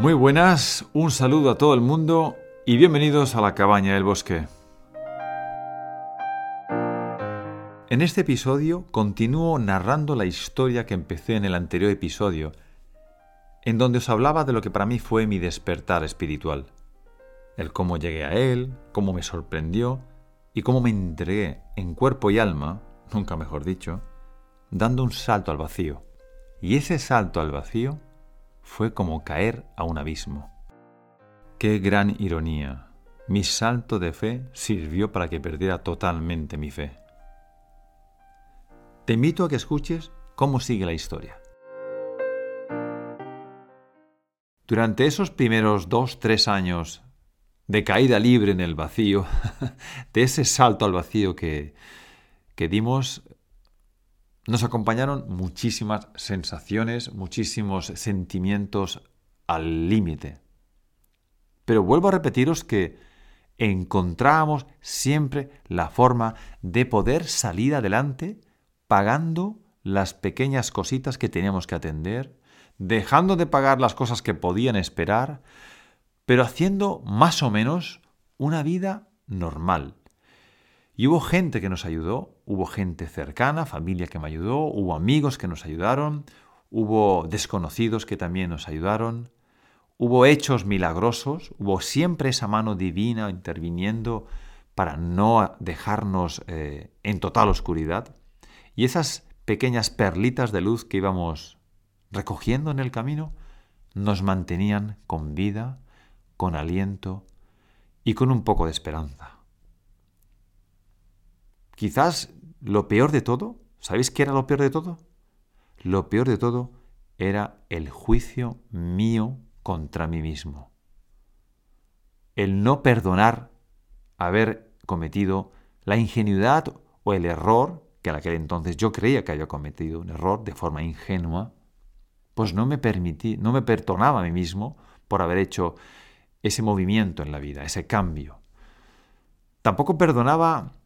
Muy buenas, un saludo a todo el mundo y bienvenidos a la cabaña del bosque. En este episodio continúo narrando la historia que empecé en el anterior episodio, en donde os hablaba de lo que para mí fue mi despertar espiritual, el cómo llegué a él, cómo me sorprendió y cómo me entregué en cuerpo y alma, nunca mejor dicho, dando un salto al vacío. Y ese salto al vacío fue como caer a un abismo. Qué gran ironía. Mi salto de fe sirvió para que perdiera totalmente mi fe. Te invito a que escuches cómo sigue la historia. Durante esos primeros dos, tres años de caída libre en el vacío, de ese salto al vacío que, que dimos, nos acompañaron muchísimas sensaciones, muchísimos sentimientos al límite. Pero vuelvo a repetiros que encontrábamos siempre la forma de poder salir adelante pagando las pequeñas cositas que teníamos que atender, dejando de pagar las cosas que podían esperar, pero haciendo más o menos una vida normal, y hubo gente que nos ayudó, hubo gente cercana, familia que me ayudó, hubo amigos que nos ayudaron, hubo desconocidos que también nos ayudaron, hubo hechos milagrosos, hubo siempre esa mano divina interviniendo para no dejarnos eh, en total oscuridad. Y esas pequeñas perlitas de luz que íbamos recogiendo en el camino nos mantenían con vida, con aliento y con un poco de esperanza. Quizás lo peor de todo, ¿sabéis qué era lo peor de todo? Lo peor de todo era el juicio mío contra mí mismo. El no perdonar haber cometido la ingenuidad o el error, que en aquel entonces yo creía que había cometido un error de forma ingenua, pues no me permití, no me perdonaba a mí mismo por haber hecho ese movimiento en la vida, ese cambio. Tampoco perdonaba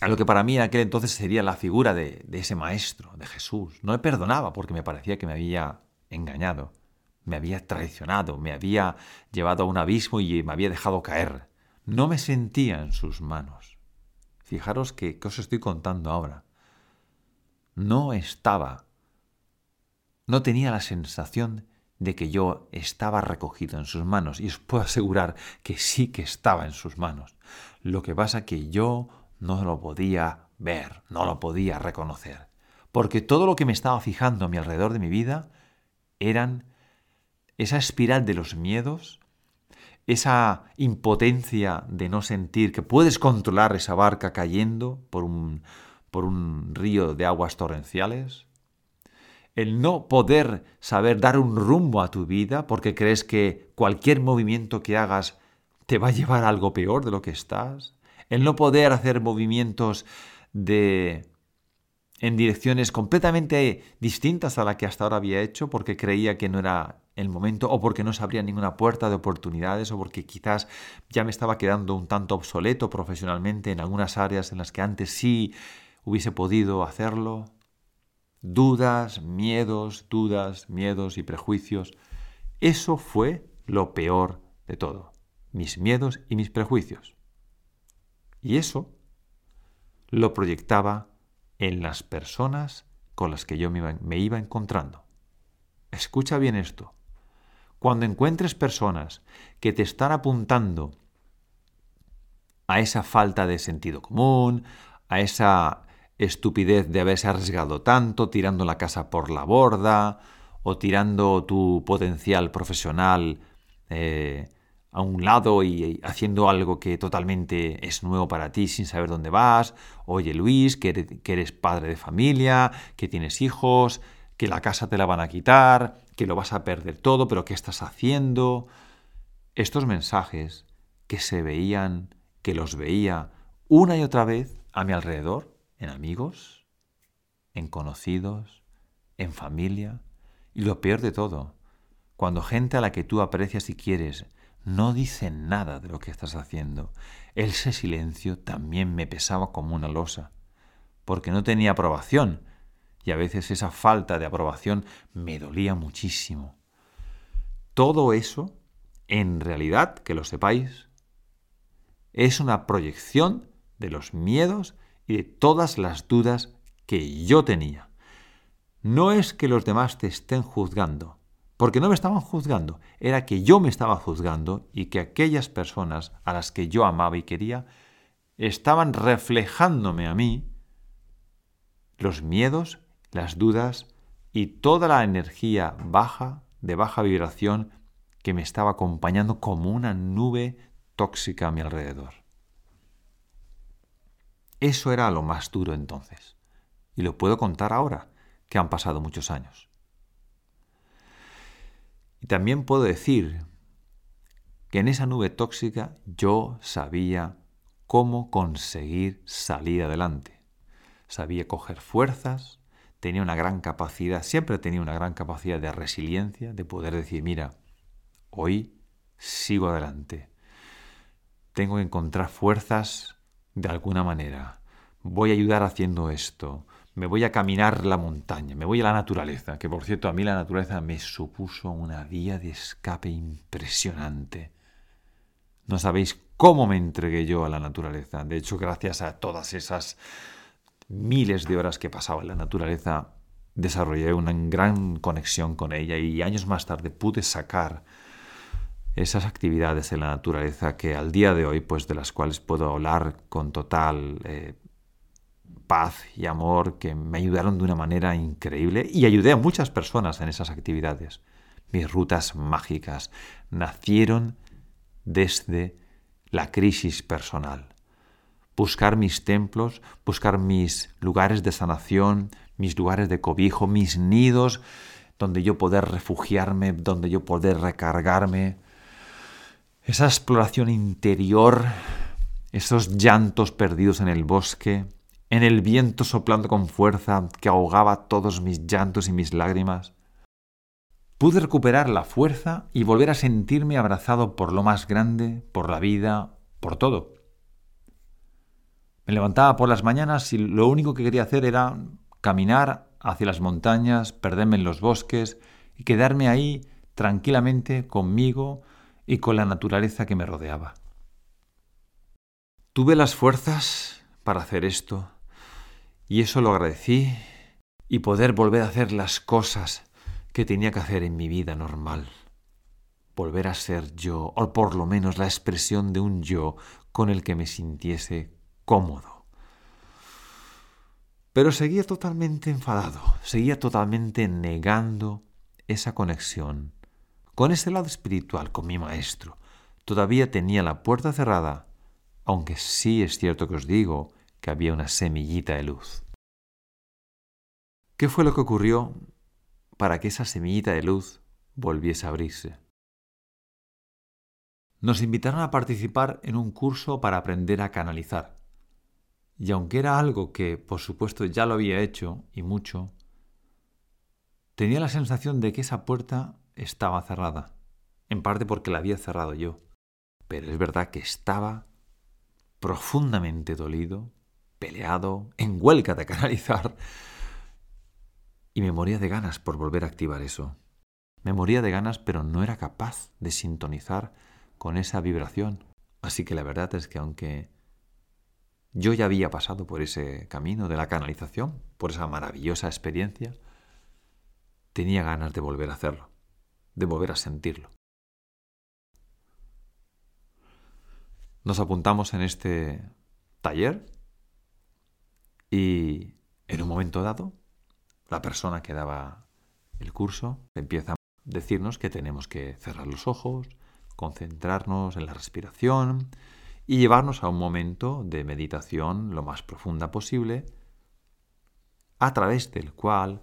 a lo que para mí en aquel entonces sería la figura de, ese maestro, de Jesús. No me perdonaba porque me parecía que me había engañado, me había traicionado, me había llevado a un abismo y me había dejado caer. No me sentía en sus manos. Fijaros que, ¿qué os estoy contando ahora? No estaba, no tenía la sensación de que yo estaba recogido en sus manos y os puedo asegurar que sí que estaba en sus manos. Lo que pasa que yo no lo podía ver, no lo podía reconocer, porque todo lo que me estaba fijando a mi alrededor de mi vida eran esa espiral de los miedos, esa impotencia de no sentir que puedes controlar esa barca cayendo por un, por un río de aguas torrenciales, el no poder saber dar un rumbo a tu vida porque crees que cualquier movimiento que hagas te va a llevar a algo peor de lo que estás, el no poder hacer movimientos de en direcciones completamente distintas a la que hasta ahora había hecho porque creía que no era el momento o porque no se abría ninguna puerta de oportunidades o porque quizás ya me estaba quedando un tanto obsoleto profesionalmente en algunas áreas en las que antes sí hubiese podido hacerlo. Dudas, miedos, dudas, miedos y prejuicios. Eso fue lo peor de todo. Mis miedos y mis prejuicios. Y eso lo proyectaba en las personas con las que yo me iba, encontrando. Escucha bien esto. Cuando encuentres personas que te están apuntando a esa falta de sentido común, a esa estupidez de haberse arriesgado tanto, tirando la casa por la borda, o tirando tu potencial profesional eh, a un lado y haciendo algo que totalmente es nuevo para ti sin saber dónde vas. Oye Luis, que eres, padre de familia, que tienes hijos, que la casa te la van a quitar, que lo vas a perder todo, pero ¿qué estás haciendo? Estos mensajes que se veían, que los veía una y otra vez a mi alrededor, en amigos, en conocidos, en familia, y lo peor de todo, cuando gente a la que tú aprecias y quieres no dice nada de lo que estás haciendo. Ese silencio también me pesaba como una losa, porque no tenía aprobación, y a veces esa falta de aprobación me dolía muchísimo. todo eso, en realidad, que lo sepáis, es una proyección de los miedos y de todas las dudas que yo tenía. No es que los demás te estén juzgando, porque no me estaban juzgando, era que yo me estaba juzgando y que aquellas personas a las que yo amaba y quería estaban reflejándome a mí los miedos, las dudas y toda la energía baja, de baja vibración, que me estaba acompañando como una nube tóxica a mi alrededor. Eso era lo más duro entonces. Y lo puedo contar ahora, que han pasado muchos años. Y también puedo decir que en esa nube tóxica yo sabía cómo conseguir salir adelante. Sabía coger fuerzas, tenía una gran capacidad, siempre tenía una gran capacidad de resiliencia, de poder decir, mira, hoy sigo adelante. Tengo que encontrar fuerzas de alguna manera. Voy a ayudar haciendo esto. Me voy a caminar la montaña, me voy a la naturaleza, que por cierto a mí la naturaleza me supuso una vía de escape impresionante. No sabéis cómo me entregué yo a la naturaleza. De hecho, gracias a todas esas miles de horas que pasaba en la naturaleza, desarrollé una gran conexión con ella y años más tarde pude sacar esas actividades en la naturaleza que al día de hoy, pues de las cuales puedo hablar con total eh, paz y amor, que me ayudaron de una manera increíble y ayudé a muchas personas en esas actividades. Mis rutas mágicas nacieron desde la crisis personal. Buscar mis templos, buscar mis lugares de sanación, mis lugares de cobijo, mis nidos, donde yo poder refugiarme, donde yo poder recargarme, esa exploración interior, esos llantos perdidos en el bosque, en el viento soplando con fuerza que ahogaba todos mis llantos y mis lágrimas. Pude recuperar la fuerza y volver a sentirme abrazado por lo más grande, por la vida, por todo. Me levantaba por las mañanas y lo único que quería hacer era caminar hacia las montañas, perderme en los bosques y quedarme ahí tranquilamente conmigo, y con la naturaleza que me rodeaba. Tuve las fuerzas para hacer esto y eso lo agradecí y poder volver a hacer las cosas que tenía que hacer en mi vida normal. Volver a ser yo, o por lo menos la expresión de un yo con el que me sintiese cómodo. Pero seguía totalmente enfadado, seguía totalmente negando esa conexión con ese lado espiritual, con mi maestro. Todavía tenía la puerta cerrada, aunque sí es cierto que os digo que había una semillita de luz. ¿Qué fue lo que ocurrió para que esa semillita de luz volviese a abrirse? Nos invitaron a participar en un curso para aprender a canalizar. Y aunque era algo que, por supuesto, ya lo había hecho, y mucho, tenía la sensación de que esa puerta estaba cerrada, en parte porque la había cerrado yo. Pero es verdad que estaba profundamente dolido, peleado, en huelga de canalizar, y me moría de ganas por volver a activar eso. Me moría de ganas, pero no era capaz de sintonizar con esa vibración. Así que la verdad es que aunque yo ya había pasado por ese camino de la canalización, por esa maravillosa experiencia, tenía ganas de volver a hacerlo de volver a sentirlo. Nos apuntamos en este taller y en un momento dado la persona que daba el curso empieza a decirnos que tenemos que cerrar los ojos, concentrarnos en la respiración y llevarnos a un momento de meditación lo más profunda posible, a través del cual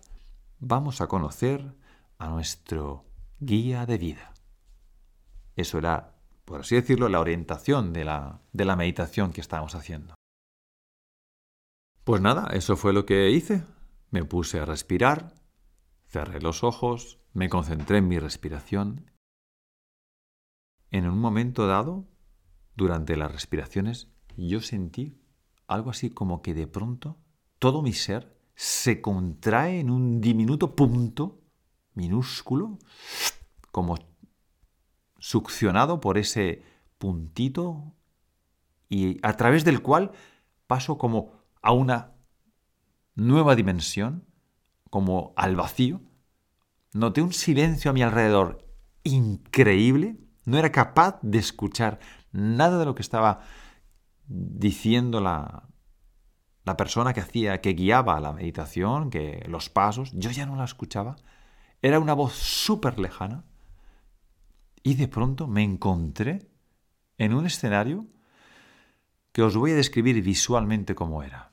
vamos a conocer a nuestro guía de vida. Eso era, por así decirlo, la orientación de la, de la meditación que estábamos haciendo. Pues nada, eso fue lo que hice. Me puse a respirar, cerré los ojos, me concentré en mi respiración. En un momento dado, durante las respiraciones, yo sentí algo así como que de pronto todo mi ser se contrae en un diminuto punto minúsculo, como succionado por ese puntito y a través del cual paso como a una nueva dimensión, como al vacío. Noté un silencio a mi alrededor increíble. No era capaz de escuchar nada de lo que estaba diciendo la, la persona que hacía, que guiaba la meditación, que los pasos. Yo ya no la escuchaba. Era una voz súper lejana. Y de pronto me encontré en un escenario que os voy a describir visualmente cómo era.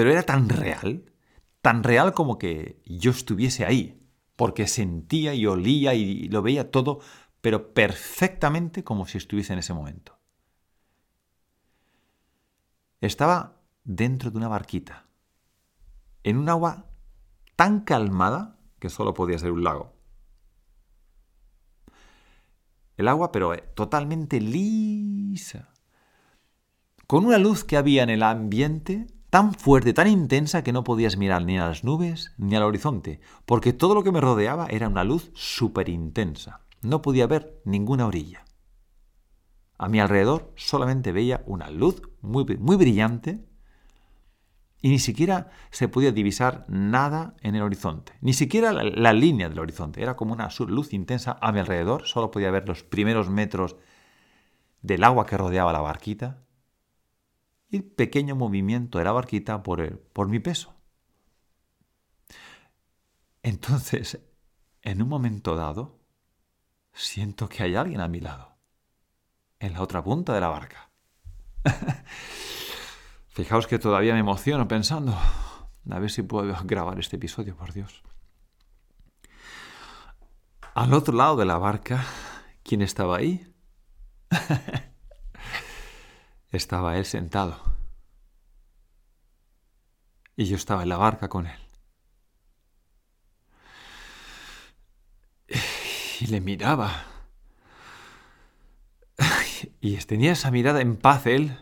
Pero era tan real, tan real como que yo estuviese ahí, porque sentía y olía y lo veía todo, pero perfectamente como si estuviese en ese momento. Estaba dentro de una barquita, en un agua tan calmada que solo podía ser un lago. El agua, pero eh, totalmente lisa. Con una luz que había en el ambiente tan fuerte, tan intensa que no podías mirar ni a las nubes ni al horizonte, porque todo lo que me rodeaba era una luz súper intensa. No podía ver ninguna orilla. A mi alrededor solamente veía una luz muy, muy brillante y ni siquiera se podía divisar nada en el horizonte, ni siquiera la, línea del horizonte. Era como una luz intensa a mi alrededor, solo podía ver los primeros metros del agua que rodeaba la barquita y el pequeño movimiento de la barquita por, por mi peso. Entonces, en un momento dado, siento que hay alguien a mi lado, en la otra punta de la barca. Fijaos que todavía me emociono pensando. A ver si puedo grabar este episodio, por Dios. Al otro lado de la barca, ¿quién estaba ahí? estaba él sentado. Y yo estaba en la barca con él. Y le miraba. Y tenía esa mirada en paz él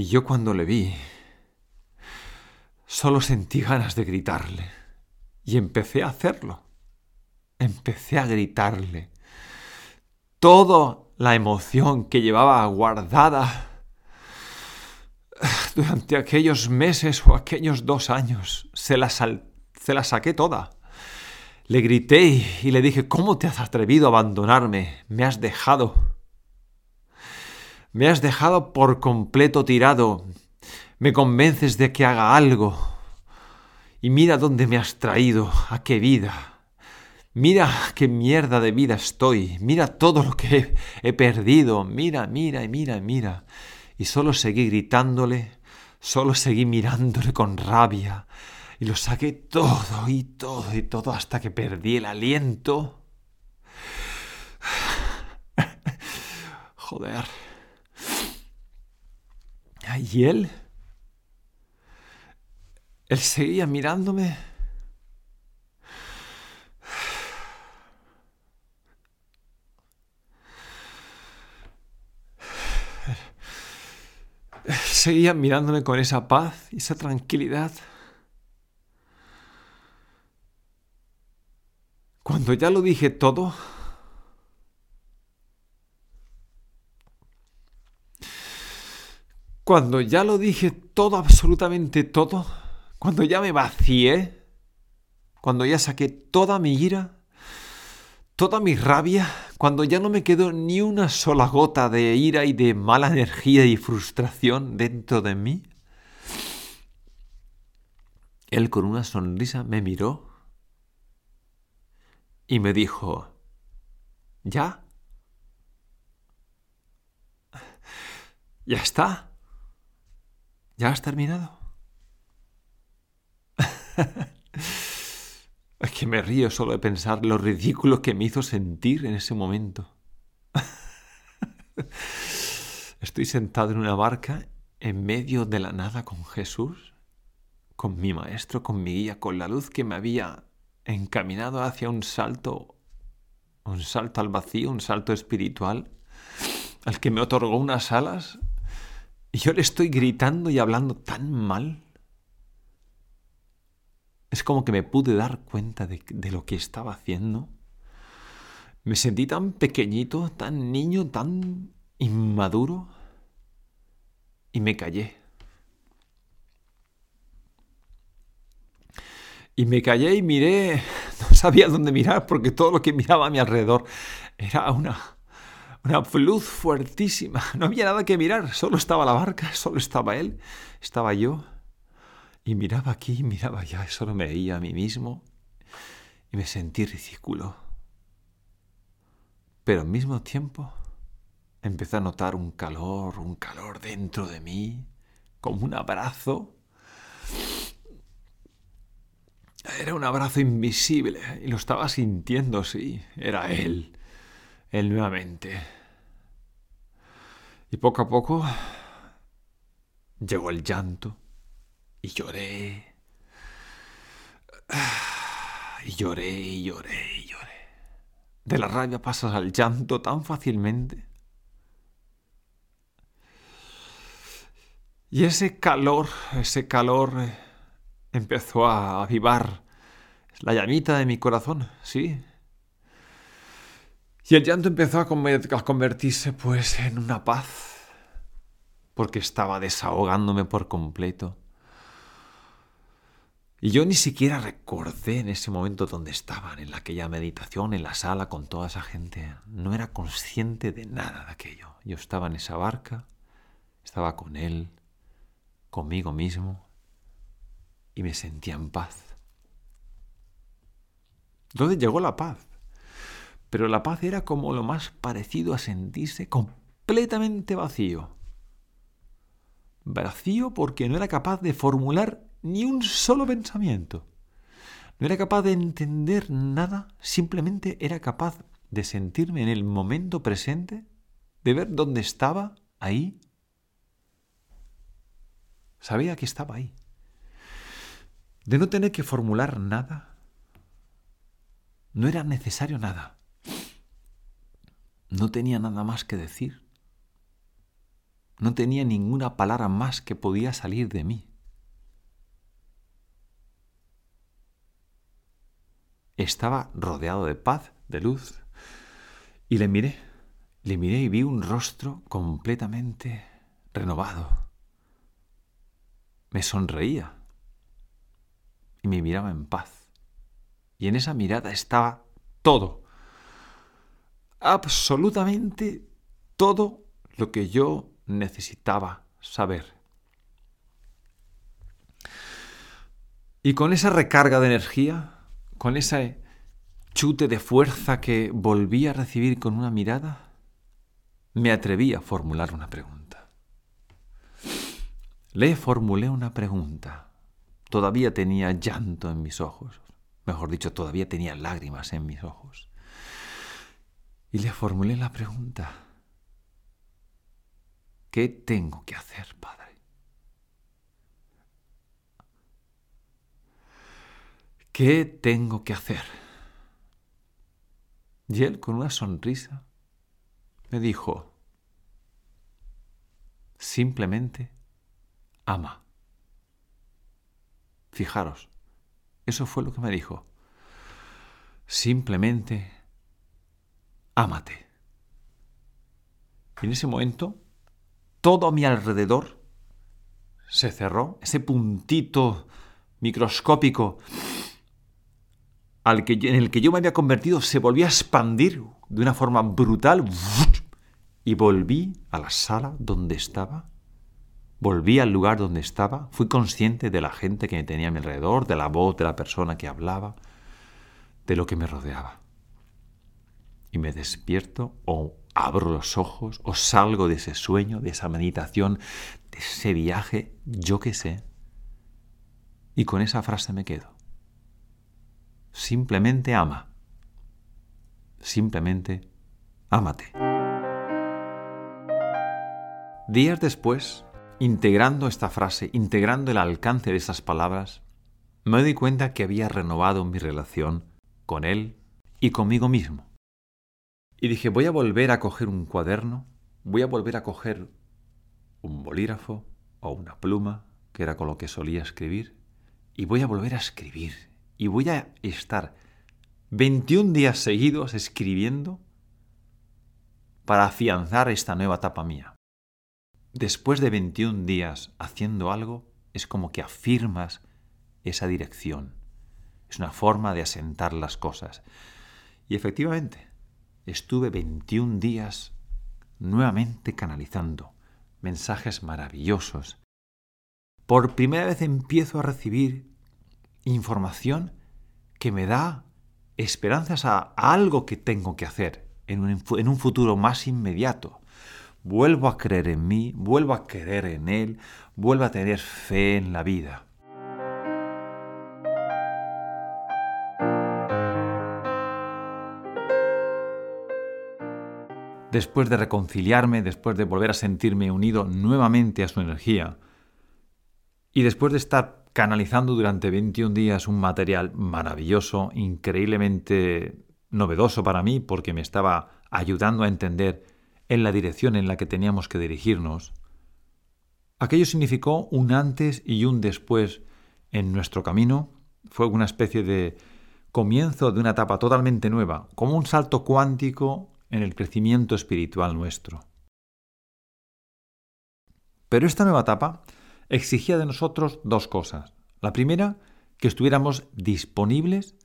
y yo cuando le vi, solo sentí ganas de gritarle. Y empecé a hacerlo. Empecé a gritarle. Toda la emoción que llevaba guardada durante aquellos meses o aquellos dos años, se la, se la saqué toda. Le grité y le dije, ¿cómo te has atrevido a abandonarme? Me has dejado. Me has dejado por completo tirado. Me convences de que haga algo. Y mira dónde me has traído, a qué vida. Mira qué mierda de vida estoy. Mira todo lo que he, perdido. Mira, mira y mira mira. Y solo seguí gritándole, solo seguí mirándole con rabia. Y lo saqué todo y todo y todo hasta que perdí el aliento. Joder. Y él, él seguía mirándome. Seguía mirándome con esa paz y esa tranquilidad. Cuando ya lo dije todo, Cuando ya lo dije todo, absolutamente todo, cuando ya me vacié, cuando ya saqué toda mi ira, toda mi rabia, cuando ya no me quedó ni una sola gota de ira y de mala energía y frustración dentro de mí, él con una sonrisa me miró y me dijo, ¿ya? ¿Ya está? ¿Ya has terminado? es que me río solo de pensar lo ridículo que me hizo sentir en ese momento. Estoy sentado en una barca en medio de la nada con Jesús, con mi maestro, con mi guía, con la luz que me había encaminado hacia un salto, un salto al vacío, un salto espiritual, al que me otorgó unas alas y yo le estoy gritando y hablando tan mal. Es como que me pude dar cuenta de, lo que estaba haciendo. Me sentí tan pequeñito, tan niño, tan inmaduro y me callé. Y me callé y miré, no sabía dónde mirar porque todo lo que miraba a mi alrededor era una, una luz fuertísima. No había nada que mirar, solo estaba la barca, solo estaba él, estaba yo. Y miraba aquí, miraba allá, solo me veía a mí mismo y me sentí ridículo. Pero al mismo tiempo empecé a notar un calor, un calor dentro de mí, como un abrazo. Era un abrazo invisible y lo estaba sintiendo, sí, era él, él nuevamente. Y poco a poco llegó el llanto y lloré. Y lloré y lloré y lloré. De la rabia pasas al llanto tan fácilmente. Y ese calor, ese calor eh, empezó a avivar la llamita de mi corazón, sí. Y el llanto empezó a convertirse pues en una paz, porque estaba desahogándome por completo. Y yo ni siquiera recordé en ese momento dónde estaban, en aquella meditación, en la sala con toda esa gente. No era consciente de nada de aquello. Yo estaba en esa barca, estaba con él, conmigo mismo y me sentía en paz. ¿Dónde llegó la paz? Pero la paz era como lo más parecido a sentirse completamente vacío. Vacío porque no era capaz de formular ni un solo pensamiento. No era capaz de entender nada, simplemente era capaz de sentirme en el momento presente, de ver dónde estaba, ahí, Sabía que estaba ahí. De no tener que formular nada. No era necesario nada. No tenía nada más que decir. No tenía ninguna palabra más que podía salir de mí. Estaba rodeado de paz, de luz, y le miré, le miré y vi un rostro completamente renovado me sonreía y me miraba en paz. Y en esa mirada estaba todo, absolutamente todo lo que yo necesitaba saber. Y con esa recarga de energía, con ese chute de fuerza que volví a recibir con una mirada, me atreví a formular una pregunta. Le formulé una pregunta. Todavía tenía llanto en mis ojos. Mejor dicho, todavía tenía lágrimas en mis ojos. Y le formulé la pregunta. ¿Qué tengo que hacer, Padre? ¿Qué tengo que hacer? Y él, con una sonrisa, me dijo, simplemente ama. Fijaros, eso fue lo que me dijo. Simplemente, ámate. Y en ese momento, todo a mi alrededor se cerró, ese puntito microscópico al que, en el que yo me había convertido se volvió a expandir de una forma brutal y volví a la sala donde estaba Volví al lugar donde estaba, fui consciente de la gente que me tenía a mi alrededor, de la voz de la persona que hablaba, de lo que me rodeaba. Y me despierto o abro los ojos o salgo de ese sueño, de esa meditación, de ese viaje, yo qué sé. Y con esa frase me quedo. Simplemente ama. Simplemente ámate. Días después, integrando esta frase, integrando el alcance de esas palabras, me doy cuenta que había renovado mi relación con él y conmigo mismo. Y dije, voy a volver a coger un cuaderno, voy a volver a coger un bolígrafo o una pluma, que era con lo que solía escribir, y voy a volver a escribir, y voy a estar 21 días seguidos escribiendo para afianzar esta nueva etapa mía. Después de 21 días haciendo algo, es como que afirmas esa dirección. Es una forma de asentar las cosas. Y efectivamente, estuve 21 días nuevamente canalizando mensajes maravillosos. Por primera vez empiezo a recibir información que me da esperanzas a, algo que tengo que hacer en un, en un futuro más inmediato. Vuelvo a creer en mí, vuelvo a creer en Él, vuelvo a tener fe en la vida. Después de reconciliarme, después de volver a sentirme unido nuevamente a su energía, y después de estar canalizando durante 21 días un material maravilloso, increíblemente novedoso para mí, porque me estaba ayudando a entender en la dirección en la que teníamos que dirigirnos, aquello significó un antes y un después en nuestro camino, fue una especie de comienzo de una etapa totalmente nueva, como un salto cuántico en el crecimiento espiritual nuestro. Pero esta nueva etapa exigía de nosotros dos cosas. La primera, que estuviéramos disponibles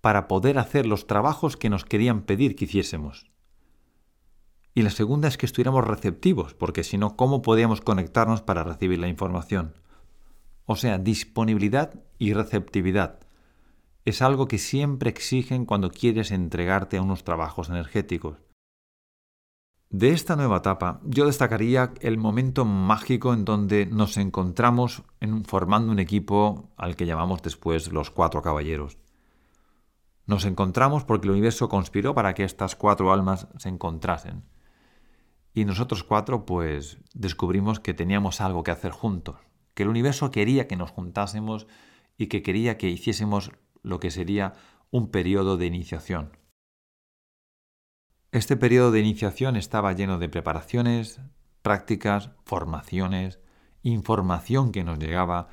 para poder hacer los trabajos que nos querían pedir que hiciésemos. Y la segunda es que estuviéramos receptivos, porque si no, ¿cómo podíamos conectarnos para recibir la información? O sea, disponibilidad y receptividad. Es algo que siempre exigen cuando quieres entregarte a unos trabajos energéticos. De esta nueva etapa, yo destacaría el momento mágico en donde nos encontramos en, formando un equipo al que llamamos después los cuatro caballeros. Nos encontramos porque el universo conspiró para que estas cuatro almas se encontrasen. Y nosotros cuatro, pues, descubrimos que teníamos algo que hacer juntos, que el universo quería que nos juntásemos y que quería que hiciésemos lo que sería un periodo de iniciación. Este periodo de iniciación estaba lleno de preparaciones, prácticas, formaciones, información que nos llegaba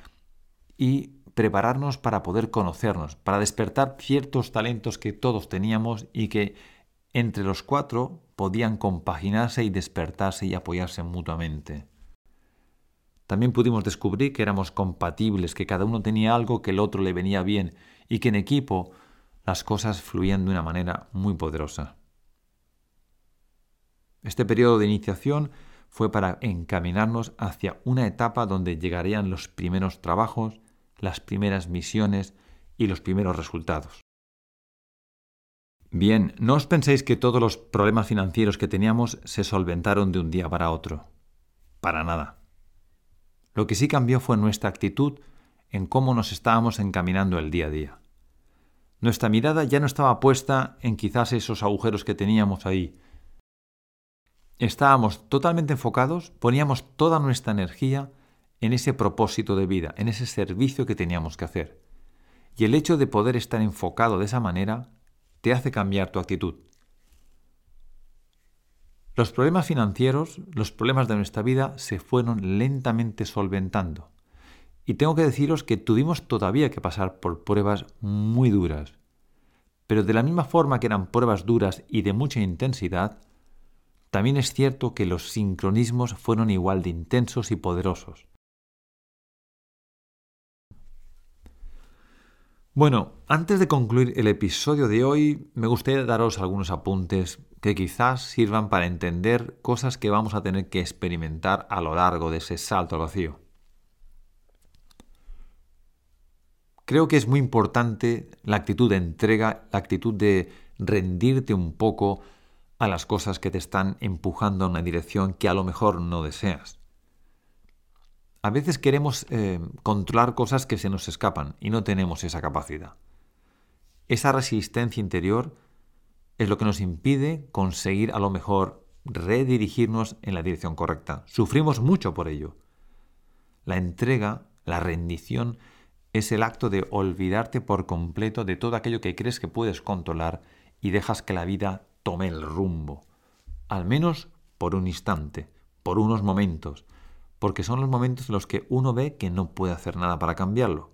y prepararnos para poder conocernos, para despertar ciertos talentos que todos teníamos y que entre los cuatro podían compaginarse y despertarse y apoyarse mutuamente. También pudimos descubrir que éramos compatibles, que cada uno tenía algo que el otro le venía bien y que en equipo las cosas fluían de una manera muy poderosa. Este periodo de iniciación fue para encaminarnos hacia una etapa donde llegarían los primeros trabajos, las primeras misiones y los primeros resultados. Bien, no os penséis que todos los problemas financieros que teníamos se solventaron de un día para otro. Para nada. Lo que sí cambió fue nuestra actitud en cómo nos estábamos encaminando el día a día. Nuestra mirada ya no estaba puesta en quizás esos agujeros que teníamos ahí, estábamos totalmente enfocados, poníamos toda nuestra energía en ese propósito de vida, en ese servicio que teníamos que hacer. Y el hecho de poder estar enfocado de esa manera te hace cambiar tu actitud. Los problemas financieros, los problemas de nuestra vida se fueron lentamente solventando. Y tengo que deciros que tuvimos todavía que pasar por pruebas muy duras. Pero de la misma forma que eran pruebas duras y de mucha intensidad, también es cierto que los sincronismos fueron igual de intensos y poderosos. Bueno, antes de concluir el episodio de hoy, me gustaría daros algunos apuntes que quizás sirvan para entender cosas que vamos a tener que experimentar a lo largo de ese salto al vacío. Creo que es muy importante la actitud de entrega, la actitud de rendirte un poco a las cosas que te están empujando en una dirección que a lo mejor no deseas. A veces queremos eh, controlar cosas que se nos escapan y no tenemos esa capacidad. Esa resistencia interior es lo que nos impide conseguir a lo mejor redirigirnos en la dirección correcta. Sufrimos mucho por ello. La entrega, la rendición, es el acto de olvidarte por completo de todo aquello que crees que puedes controlar y dejas que la vida tome el rumbo, al menos por un instante, por unos momentos, porque son los momentos en los que uno ve que no puede hacer nada para cambiarlo.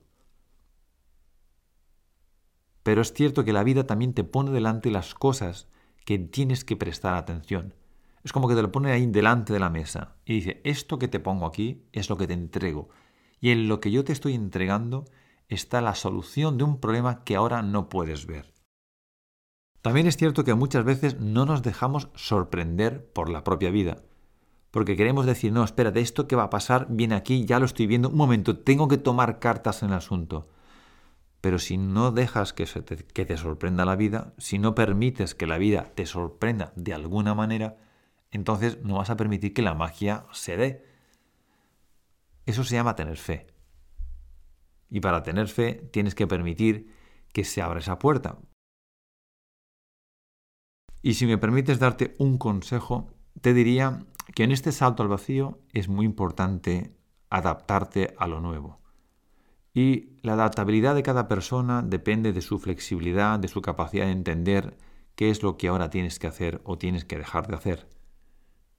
Pero es cierto que la vida también te pone delante las cosas que tienes que prestar atención. Es como que te lo pone ahí delante de la mesa y dice, esto que te pongo aquí es lo que te entrego. Y en lo que yo te estoy entregando está la solución de un problema que ahora no puedes ver. También es cierto que muchas veces no nos dejamos sorprender por la propia vida. Porque queremos decir, no, espérate, esto que va a pasar viene aquí, ya lo estoy viendo, un momento, tengo que tomar cartas en el asunto. Pero si no dejas que, que te sorprenda la vida, si no permites que la vida te sorprenda de alguna manera, entonces no vas a permitir que la magia se dé. Eso se llama tener fe. Y para tener fe tienes que permitir que se abra esa puerta. Y si me permites darte un consejo, te diría que en este salto al vacío es muy importante adaptarte a lo nuevo. Y la adaptabilidad de cada persona depende de su flexibilidad, de su capacidad de entender qué es lo que ahora tienes que hacer o tienes que dejar de hacer.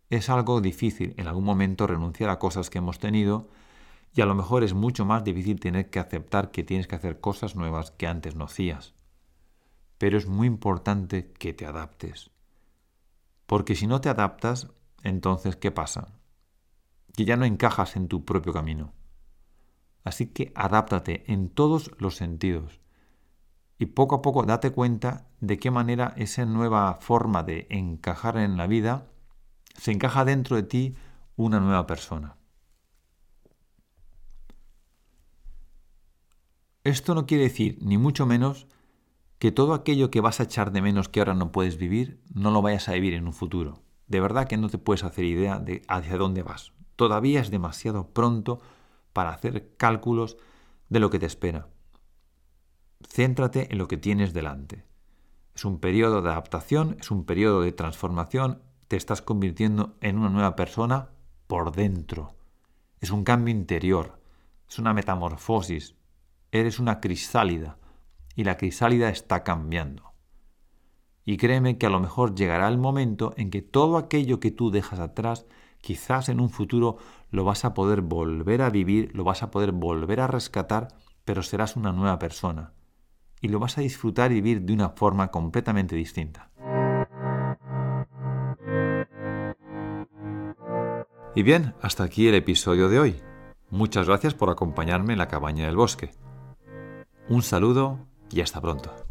Es algo difícil en algún momento renunciar a cosas que hemos tenido y a lo mejor es mucho más difícil tener que aceptar que tienes que hacer cosas nuevas que antes no hacías pero es muy importante que te adaptes. Porque si no te adaptas, entonces ¿qué pasa? Que ya no encajas en tu propio camino. Así que adáptate en todos los sentidos. Y poco a poco date cuenta de qué manera esa nueva forma de encajar en la vida se encaja dentro de ti una nueva persona. Esto no quiere decir, ni mucho menos, que todo aquello que vas a echar de menos que ahora no puedes vivir, no lo vayas a vivir en un futuro. De verdad que no te puedes hacer idea de hacia dónde vas. Todavía es demasiado pronto para hacer cálculos de lo que te espera. Céntrate en lo que tienes delante. Es un periodo de adaptación, es un periodo de transformación, te estás convirtiendo en una nueva persona por dentro. Es un cambio interior, es una metamorfosis, eres una crisálida y la crisálida está cambiando. Y créeme que a lo mejor llegará el momento en que todo aquello que tú dejas atrás, quizás en un futuro lo vas a poder volver a vivir, lo vas a poder volver a rescatar, pero serás una nueva persona. Y lo vas a disfrutar y vivir de una forma completamente distinta. Y bien, hasta aquí el episodio de hoy. Muchas gracias por acompañarme en la cabaña del bosque. Un saludo y hasta pronto.